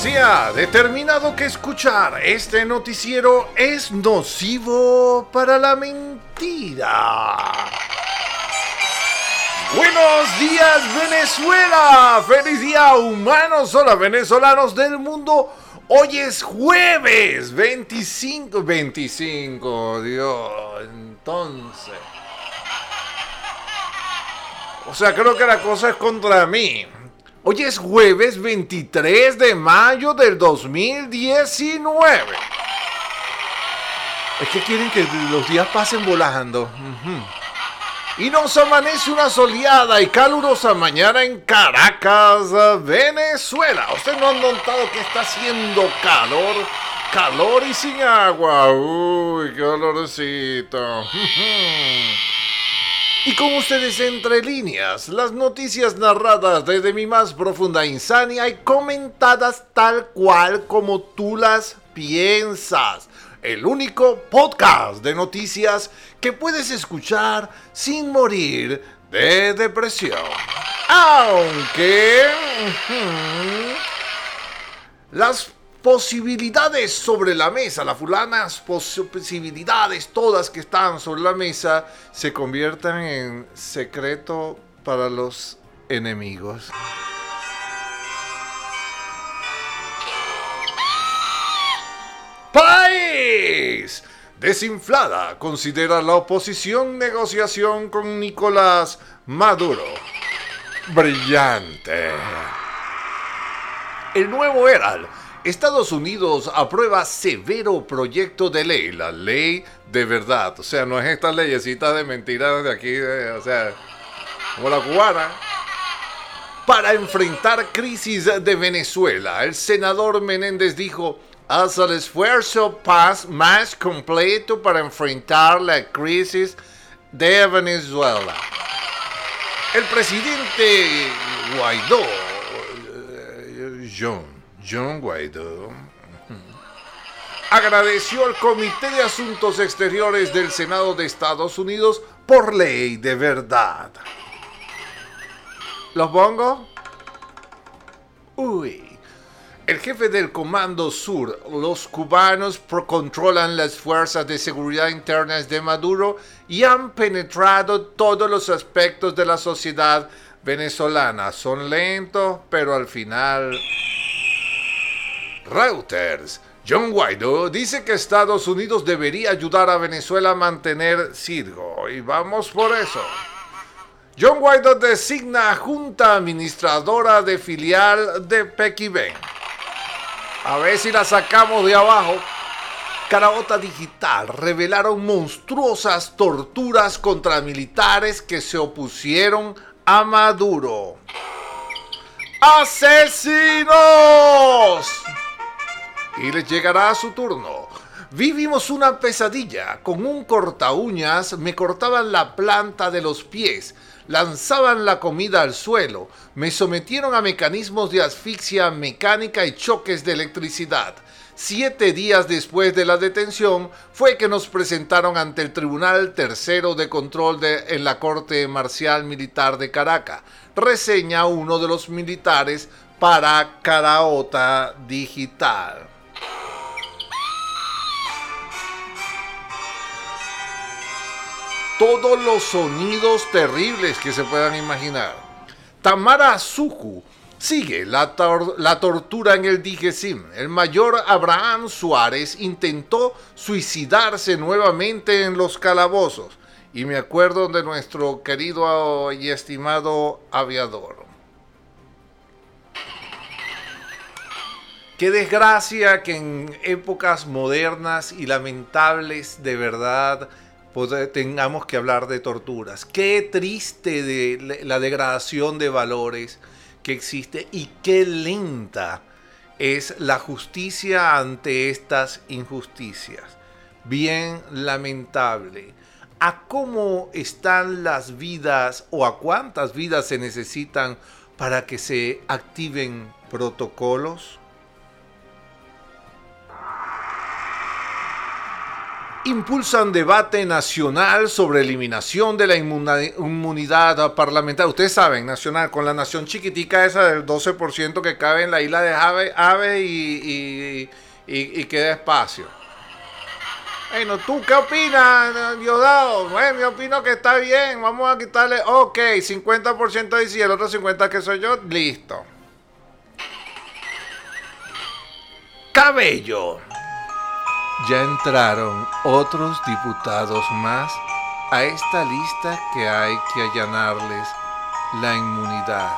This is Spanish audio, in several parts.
Ha determinado que escuchar este noticiero es nocivo para la mentira. Buenos días Venezuela, feliz día humanos, hola venezolanos del mundo. Hoy es jueves 25, 25, Dios, entonces. O sea, creo que la cosa es contra mí. Hoy es jueves 23 de mayo del 2019. Es que quieren que los días pasen volando. Y nos amanece una soleada y calurosa mañana en Caracas, Venezuela. ¿Usted no han notado que está haciendo calor? Calor y sin agua. Uy, qué olorcito. Y con ustedes entre líneas, las noticias narradas desde mi más profunda insania y comentadas tal cual como tú las piensas. El único podcast de noticias que puedes escuchar sin morir de depresión. Aunque... las posibilidades sobre la mesa, las fulanas posibilidades todas que están sobre la mesa se conviertan en secreto para los enemigos. País desinflada considera la oposición negociación con Nicolás Maduro. Brillante. El nuevo Herald Estados Unidos aprueba severo proyecto de ley, la ley de verdad. O sea, no es esta leyecita de mentiras de aquí, o sea, como la cubana. Para enfrentar crisis de Venezuela, el senador Menéndez dijo, haz el esfuerzo más completo para enfrentar la crisis de Venezuela. El presidente Guaidó, eh, John, John Guaidó agradeció al Comité de Asuntos Exteriores del Senado de Estados Unidos por ley de verdad. ¿Los pongo? Uy. El jefe del Comando Sur, los cubanos controlan las fuerzas de seguridad internas de Maduro y han penetrado todos los aspectos de la sociedad venezolana. Son lentos, pero al final Reuters. John Guaidó dice que Estados Unidos debería ayudar a Venezuela a mantener Cirgo. Y vamos por eso. John Guaidó designa Junta Administradora de filial de Pequibén. A ver si la sacamos de abajo. Caraota Digital revelaron monstruosas torturas contra militares que se opusieron a Maduro. ¡Asesinos! Y les llegará su turno. Vivimos una pesadilla. Con un corta uñas me cortaban la planta de los pies, lanzaban la comida al suelo, me sometieron a mecanismos de asfixia mecánica y choques de electricidad. Siete días después de la detención fue que nos presentaron ante el Tribunal Tercero de Control en la Corte Marcial Militar de Caracas. Reseña uno de los militares para Caraota Digital. Todos los sonidos terribles que se puedan imaginar. Tamara Suku sigue la, la tortura en el Digesim. El mayor Abraham Suárez intentó suicidarse nuevamente en los calabozos. Y me acuerdo de nuestro querido y estimado aviador. Qué desgracia que en épocas modernas y lamentables de verdad tengamos que hablar de torturas. Qué triste de la degradación de valores que existe y qué lenta es la justicia ante estas injusticias. Bien lamentable. ¿A cómo están las vidas o a cuántas vidas se necesitan para que se activen protocolos? Impulsan debate nacional sobre eliminación de la inmunidad parlamentaria. Ustedes saben, nacional, con la nación chiquitica esa del 12% que cabe en la isla de Ave, Ave y, queda espacio. Bueno, ¿tú qué opinas, Diosdado? Bueno, yo opino que está bien, vamos a quitarle, ok, 50% dice y el otro 50% que soy yo, listo. Cabello ya entraron otros diputados más a esta lista que hay que allanarles la inmunidad.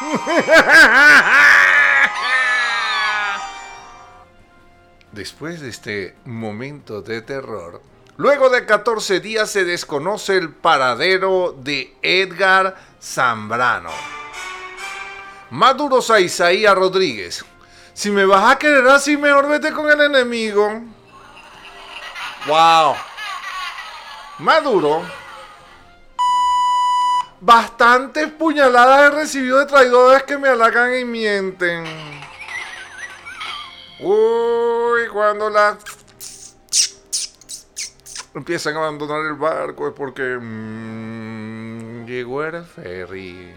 Después de este momento de terror, luego de 14 días se desconoce el paradero de Edgar Zambrano. Maduros a Isaías Rodríguez, si me vas a querer así, mejor vete con el enemigo. Wow. Maduro. Bastantes puñaladas he recibido de traidores que me halagan y mienten. Uy, cuando las empiezan a abandonar el barco es porque mm, llegó el ferry.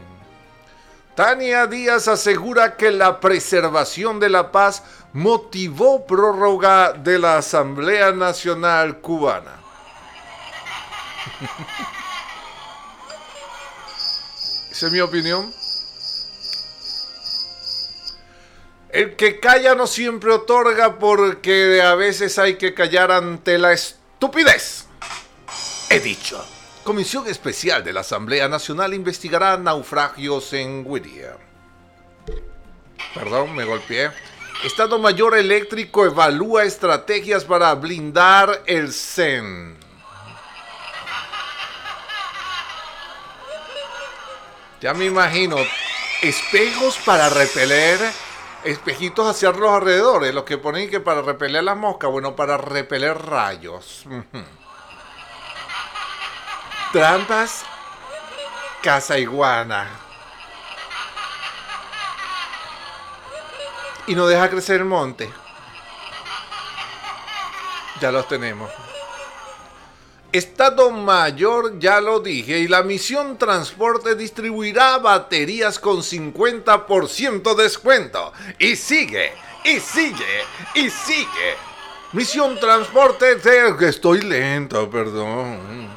Tania Díaz asegura que la preservación de la paz motivó prórroga de la Asamblea Nacional Cubana. Esa es mi opinión. El que calla no siempre otorga porque a veces hay que callar ante la estupidez. He dicho. Comisión Especial de la Asamblea Nacional investigará naufragios en Whittier. Perdón, me golpeé. Estado Mayor Eléctrico evalúa estrategias para blindar el CEN. Ya me imagino, espejos para repeler, espejitos hacia los alrededores, los que ponen que para repeler las moscas, bueno, para repeler rayos. Trampas Casa Iguana. Y no deja crecer el monte. Ya los tenemos. Estado Mayor, ya lo dije, y la misión Transporte distribuirá baterías con 50% descuento. Y sigue, y sigue, y sigue. Misión Transporte, estoy lento, perdón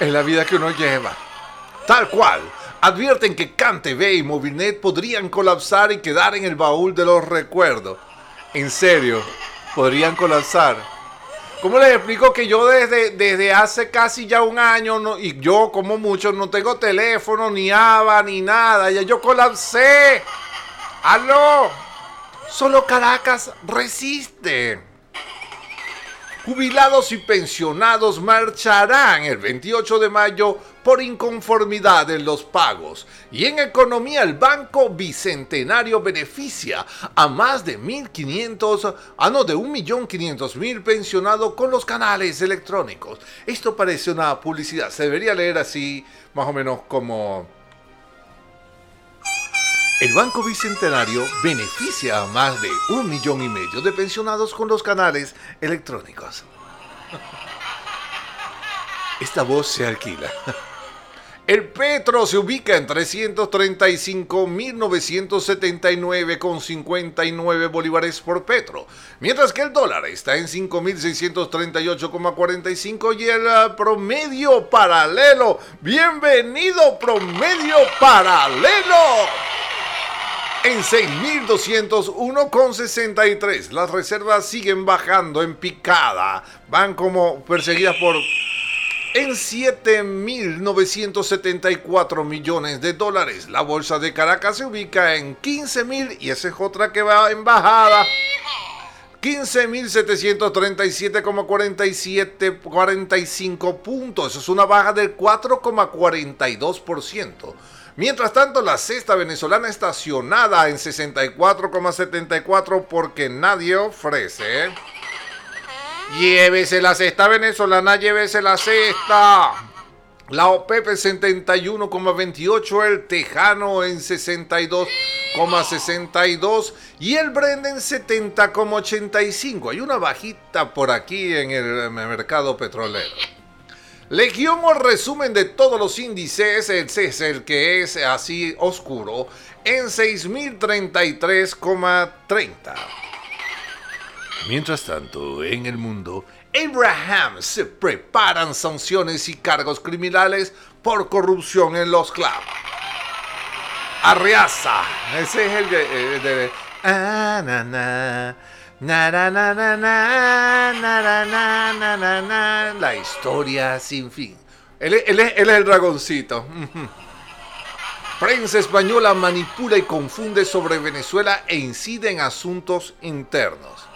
en la vida que uno lleva. Tal cual. Advierten que CanTV y Movilnet podrían colapsar y quedar en el baúl de los recuerdos. En serio, podrían colapsar. ¿Cómo les explico que yo desde, desde hace casi ya un año, y yo como muchos, no tengo teléfono, ni ABA, ni nada, ya yo colapsé? ¡Aló! Solo Caracas resiste. Jubilados y pensionados marcharán el 28 de mayo por inconformidad en los pagos. Y en economía el Banco Bicentenario beneficia a más de 1.500, ah no, de 1.500.000 pensionados con los canales electrónicos. Esto parece una publicidad, se debería leer así más o menos como el Banco Bicentenario beneficia a más de un millón y medio de pensionados con los canales electrónicos. Esta voz se alquila. El petro se ubica en 335.979,59 bolívares por petro, mientras que el dólar está en 5.638,45 y el ah, promedio paralelo. Bienvenido promedio paralelo en 6.201,63. Las reservas siguen bajando en picada. Van como perseguidas por... En 7.974 millones de dólares. La bolsa de Caracas se ubica en 15.000 y esa es otra que va en bajada. 15.737,47 45 puntos. Eso es una baja del 4,42%. Mientras tanto, la cesta venezolana estacionada en 64,74 porque nadie ofrece. Llévese la cesta venezolana, llévese la cesta. la OPEP en 71,28, el Tejano en 62,62 y el Brent en 70,85. Hay una bajita por aquí en el mercado petrolero. Legión o resumen de todos los índices, el que es así oscuro, en 6.033,30. Mientras tanto, en el mundo, Abraham se preparan sanciones y cargos criminales por corrupción en los clubs. Arriaza, ese es el de... Ah, na, na, na, na, na, na, la historia sin fin. Él, él es el dragoncito. Prensa española manipula y confunde sobre Venezuela e incide en asuntos internos.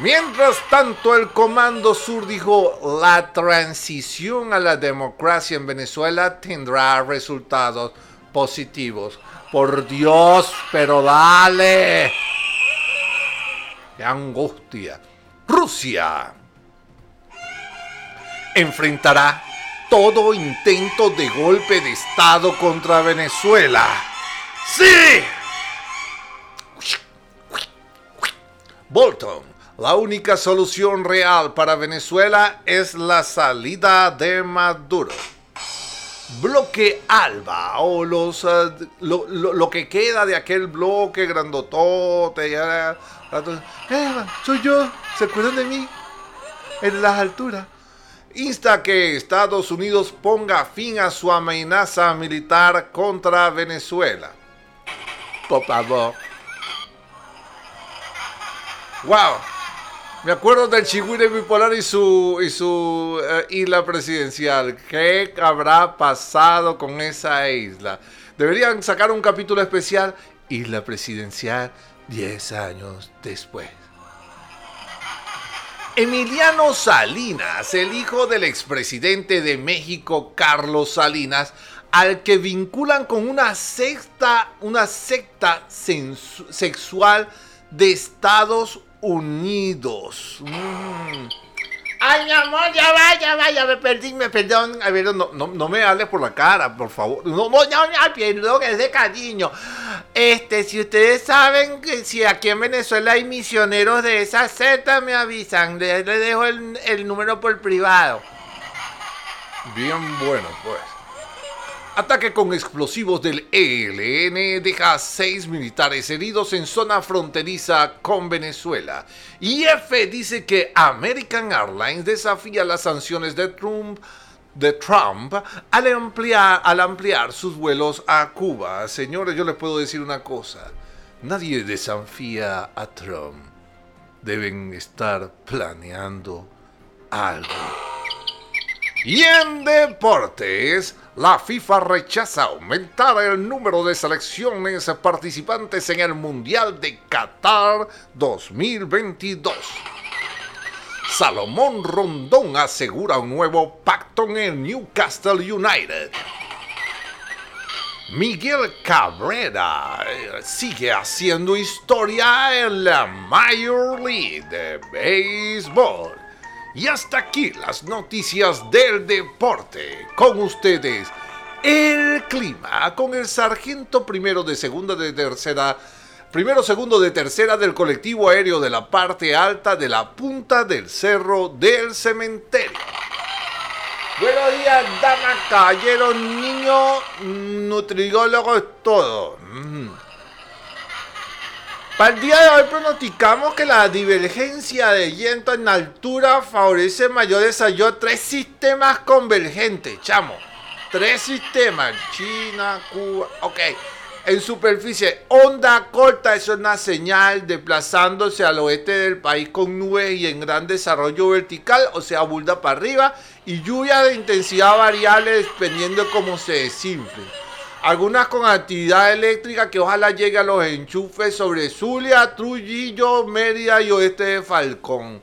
Mientras tanto, el Comando Sur dijo, la transición a la democracia en Venezuela tendrá resultados positivos. Por Dios, pero dale. ¡Qué angustia! Rusia enfrentará todo intento de golpe de Estado contra Venezuela. ¡Sí! Bolton la única solución real para Venezuela es la salida de Maduro. Bloque Alba o los eh, lo, que queda de aquel bloque grandotote. Eh, soy yo, ¿se acuerdan de mí? En las alturas. Insta que Estados Unidos ponga fin a su amenaza militar contra Venezuela. Por favor. Wow, me acuerdo del Chihuire bipolar y su, y su eh, isla presidencial. ¿Qué habrá pasado con esa isla? Deberían sacar un capítulo especial, Isla Presidencial, 10 años después. Emiliano Salinas, el hijo del expresidente de México, Carlos Salinas, al que vinculan con una secta, una secta sexual de Estados Unidos. Mm. Ay, mi amor, ya va, ya va, ya me perdí, me perdón. A ver, no, no, me hables por la cara, por favor. No, no, ya me perdón, es de cariño. Este, si ustedes saben que si aquí en Venezuela hay misioneros de esa secta, me avisan. Les, dejo el, el número por privado. Bien bueno, pues. Ataque con explosivos del ELN deja a seis militares heridos en zona fronteriza con Venezuela. IF dice que American Airlines desafía las sanciones de Trump, de Trump al, ampliar, al ampliar sus vuelos a Cuba. Señores, yo les puedo decir una cosa. Nadie desafía a Trump. Deben estar planeando algo. Y en deportes, la FIFA rechaza aumentar el número de selecciones participantes en el Mundial de Qatar 2022. Salomón Rondón asegura un nuevo pacto en el Newcastle United. Miguel Cabrera eh, sigue haciendo historia en la Major League de Béisbol. Y hasta aquí las noticias del deporte. Con ustedes, el clima, con el sargento primero de segunda de tercera, primero segundo de tercera del colectivo aéreo de la parte alta de la punta del cerro del cementerio. Buenos días, damas, caballeros, niños, nutriólogos, todo. Mm. Para el día de hoy pronosticamos que la divergencia de viento en altura favorece mayor desarrollo tres sistemas convergentes, chamo. Tres sistemas, China, Cuba, ok. En superficie, onda corta es una señal desplazándose al oeste del país con nubes y en gran desarrollo vertical, o sea, bulda para arriba, y lluvia de intensidad variable dependiendo de cómo se desinfle. Algunas con actividad eléctrica que ojalá llegue a los enchufes sobre Zulia, Trujillo, Mérida y oeste de Falcón.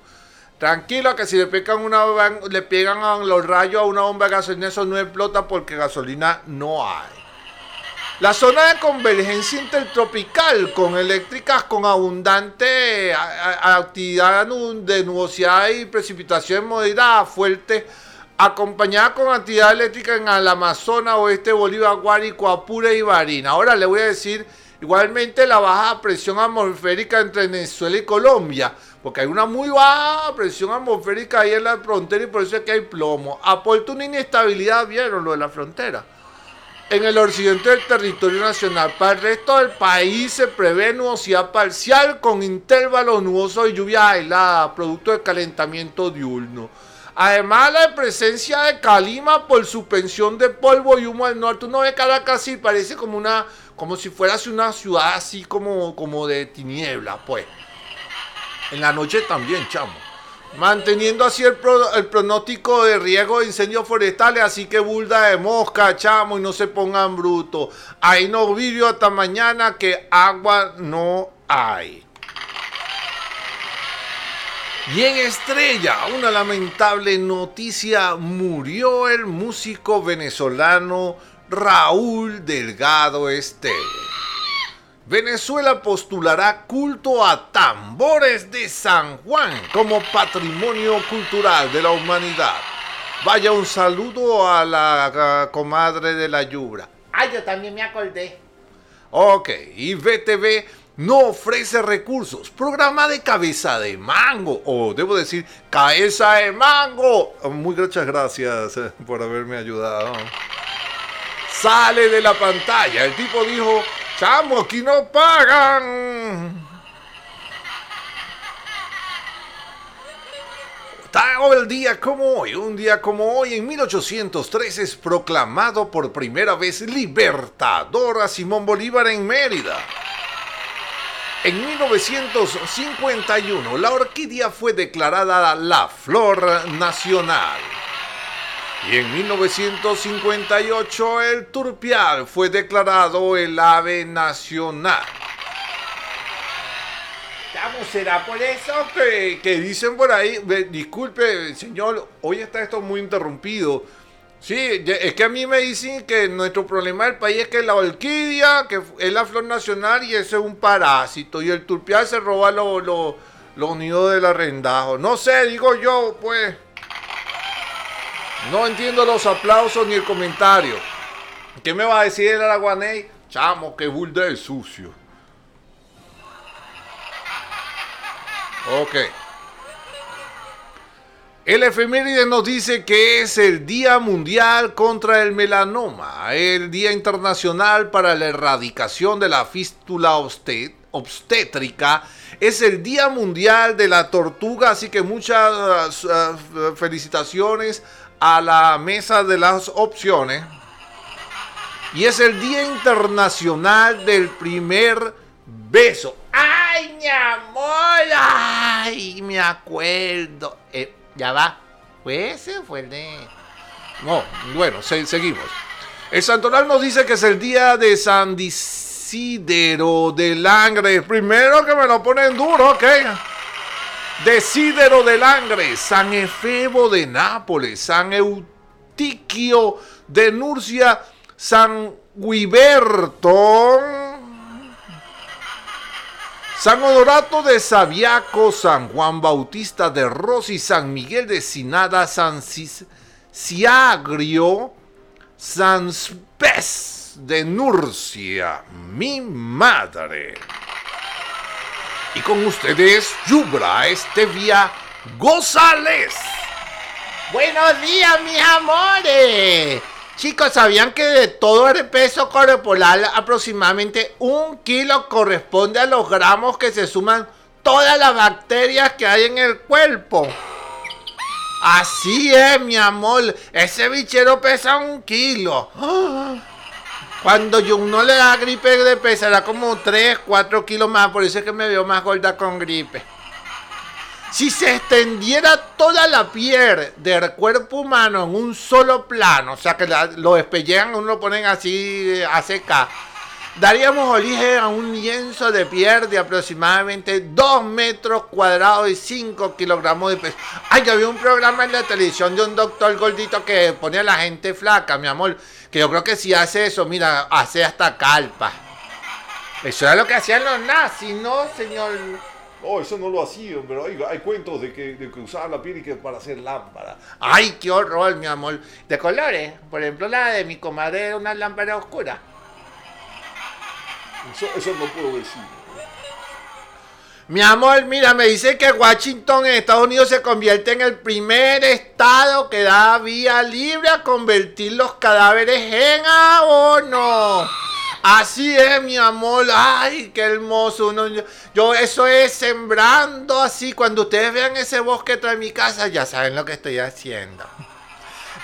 Tranquilo que si le pegan, una, le pegan los rayos a una bomba de gasolina, eso no explota porque gasolina no hay. La zona de convergencia intertropical con eléctricas con abundante actividad de nubosidad y precipitación moderada fuerte acompañada con actividad eléctrica en el Amazonas, Oeste, Bolívar, Guárico, Apure y Barina. Ahora le voy a decir igualmente la baja presión atmosférica entre Venezuela y Colombia, porque hay una muy baja presión atmosférica ahí en la frontera y por eso es que hay plomo. Aporta una inestabilidad, vieron lo de la frontera. En el occidente del territorio nacional, para el resto del país se prevé nubosidad parcial con intervalos nubosos y lluvia aislada, producto del calentamiento diurno. Además, la presencia de calima por suspensión de polvo y humo del norte. Uno ve Caracas y parece como una, como si fuera una ciudad así como, como de tiniebla, pues. En la noche también, chamo. Manteniendo así el, pronóstico de riesgo de incendios forestales, así que bulda de mosca, chamo, y no se pongan brutos. Ahí no vivió hasta mañana que agua no hay. Y en Estrella, una lamentable noticia, murió el músico venezolano Raúl Delgado Esteve. Venezuela postulará culto a tambores de San Juan como patrimonio cultural de la humanidad. Vaya un saludo a la comadre de la Yubra. Ay, yo también me acordé. Ok, y VTV no ofrece recursos. Programa de cabeza de mango, o debo decir, cabeza de mango. Muy muchas gracias eh, por haberme ayudado. Sale de la pantalla. El tipo dijo, chamo, aquí no pagan. el día como hoy, un día como hoy, en 1803 es proclamado por primera vez libertador a Simón Bolívar en Mérida. En 1951, la orquídea fue declarada la flor nacional. Y en 1958 el turpial fue declarado el ave nacional. ¿Cómo será por eso? Que, dicen por ahí, disculpe señor, hoy está esto muy interrumpido Sí, es que a mí me dicen que nuestro problema del país es que la orquídea, que es la flor nacional y ese es un parásito, y el turpial se roba los lo, lo nidos del arrendajo. No sé, digo yo, pues. No entiendo los aplausos ni el comentario. ¿Qué me va a decir el araguaney? Chamo, que burda de sucio. Ok. El efeméride nos dice que es el Día Mundial contra el Melanoma, el Día Internacional para la Erradicación de la Fístula Obstétrica, es el Día Mundial de la Tortuga, así que muchas uh, felicitaciones a la mesa de las opciones. Y es el Día Internacional del Primer Beso. ¡Ay, mi amor! ¡Ay, me acuerdo! Eh, ya va. Pues ese fue el de. No, bueno, seguimos. El santoral nos dice que es el día de San Disidero de Langre. Primero que me lo ponen duro, ok. Desidero de Langre, San Efebo de Nápoles, San Eutiquio de Nurcia, San Guiberto San Honorato de Sabiaco, San Juan Bautista de Rossi, San Miguel de Sinada, San Ciagrio, San Spes de Nurcia, mi madre. Y con ustedes, Yubra Estevia González. Buenos días, mis amores. Chicos, ¿sabían que de todo el peso corporal aproximadamente un kilo corresponde a los gramos que se suman todas las bacterias que hay en el cuerpo? Así es, mi amor. Ese bichero pesa un kilo. Cuando yo no le da gripe de pesará como 3, 4 kilos más. Por eso es que me veo más gorda con gripe. Si se extendiera toda la piel del cuerpo humano en un solo plano, o sea que lo despellean, uno lo ponen así eh, a seca, daríamos origen a un lienzo de piel de aproximadamente 2 metros cuadrados y 5 kilogramos de peso. Ay, yo vi un programa en la televisión de un doctor gordito que ponía a la gente flaca, mi amor, que yo creo que si hace eso, mira, hace hasta calpa. Eso era lo que hacían los nazis, ¿no, señor? Oh, eso no lo hacían, pero hay, hay cuentos de que, de que usaban la piel y que para hacer lámpara. Ay, qué horror, mi amor. De colores. Por ejemplo, la de mi comadre era una lámpara oscura. Eso, eso no puedo decir. Mi amor, mira, me dice que Washington en Estados Unidos se convierte en el primer estado que da vía libre a convertir los cadáveres en abono. Así es, mi amor. Ay, qué hermoso. yo, eso es sembrando así. Cuando ustedes vean ese bosque tras mi casa, ya saben lo que estoy haciendo.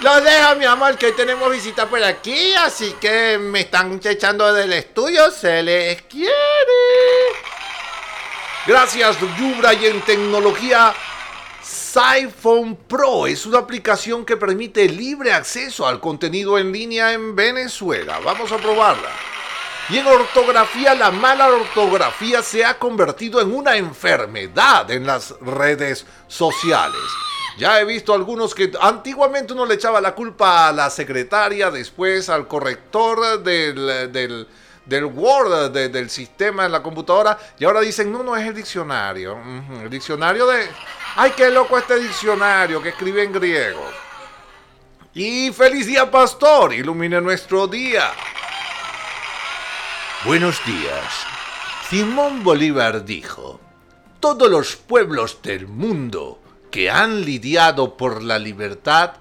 Los dejo, mi amor, que hoy tenemos visita por aquí, así que me están echando del estudio. Se les quiere. Gracias, Yubra, y en tecnología. iPhone Pro es una aplicación que permite libre acceso al contenido en línea en Venezuela. Vamos a probarla. Y en ortografía, la mala ortografía se ha convertido en una enfermedad en las redes sociales. Ya he visto algunos que antiguamente uno le echaba la culpa a la secretaria, después al corrector del, del, Word, del sistema en la computadora, y ahora dicen, no, no es el diccionario. El diccionario de... ¡Ay, qué loco este diccionario que escribe en griego! Y feliz día, pastor, ilumine nuestro día. Buenos días. Simón Bolívar dijo, todos los pueblos del mundo que han lidiado por la libertad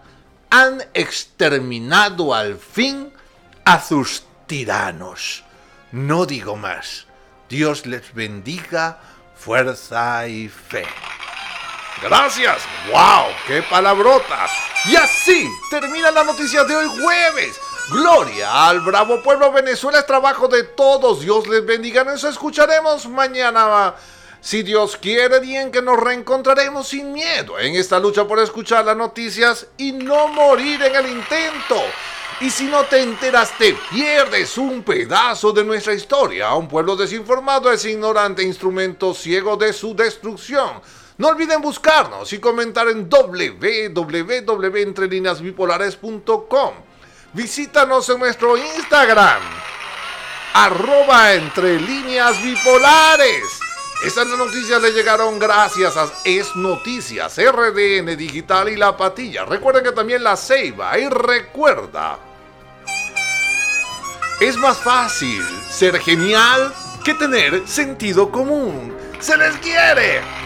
han exterminado al fin a sus tiranos. No digo más. Dios les bendiga, fuerza y fe. Gracias. ¡Wow! ¡Qué palabrotas! Y así termina la noticia de hoy jueves. Gloria al bravo pueblo Venezuela es trabajo de todos. Dios les bendiga. Nos escucharemos mañana. Si Dios quiere bien que nos reencontraremos sin miedo en esta lucha por escuchar las noticias y no morir en el intento. Y si no te enteras, te pierdes un pedazo de nuestra historia. Un pueblo desinformado es ignorante instrumento ciego de su destrucción. No olviden buscarnos y comentar en www.entrelinasbipolares.com. Visítanos en nuestro Instagram, arroba entre líneas bipolares. Estas noticias le llegaron gracias a Es Noticias, RDN Digital y La Patilla. Recuerden que también La Ceiba. Y recuerda, es más fácil ser genial que tener sentido común. ¡Se les quiere!